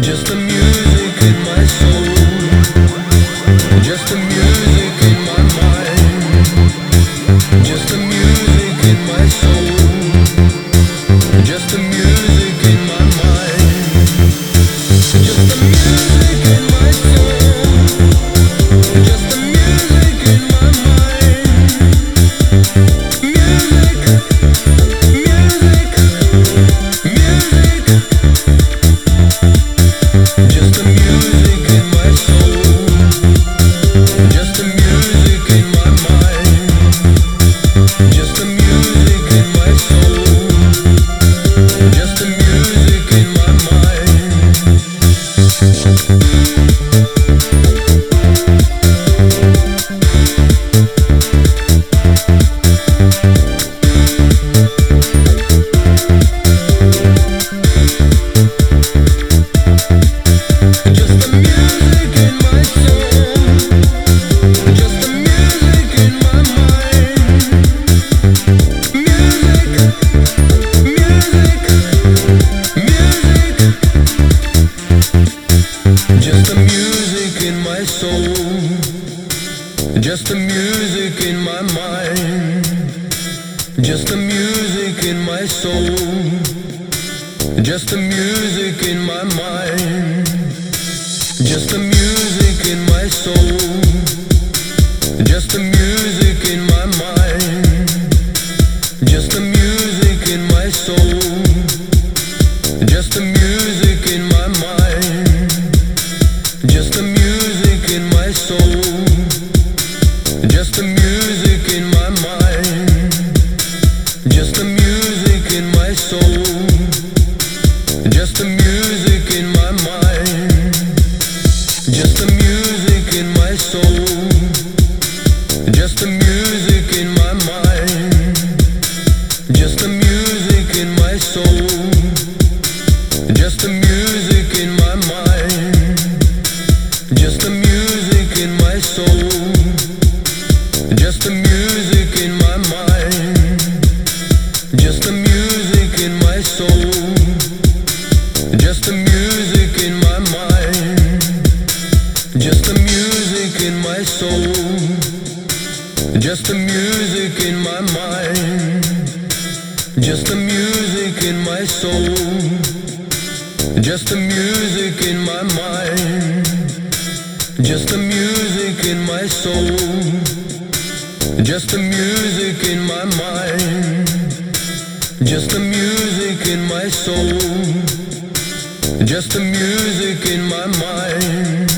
Just the music in my soul. Just the music in my soul. Just the music in my mind. Just the music in my soul. Just the music in my mind. Just the music. Just the music in my soul. Just the music in my mind. Just the music in my soul. Just the music in my mind. Just the music in my soul. Just the music in my mind. Just the music in my soul. Just the music in my mind.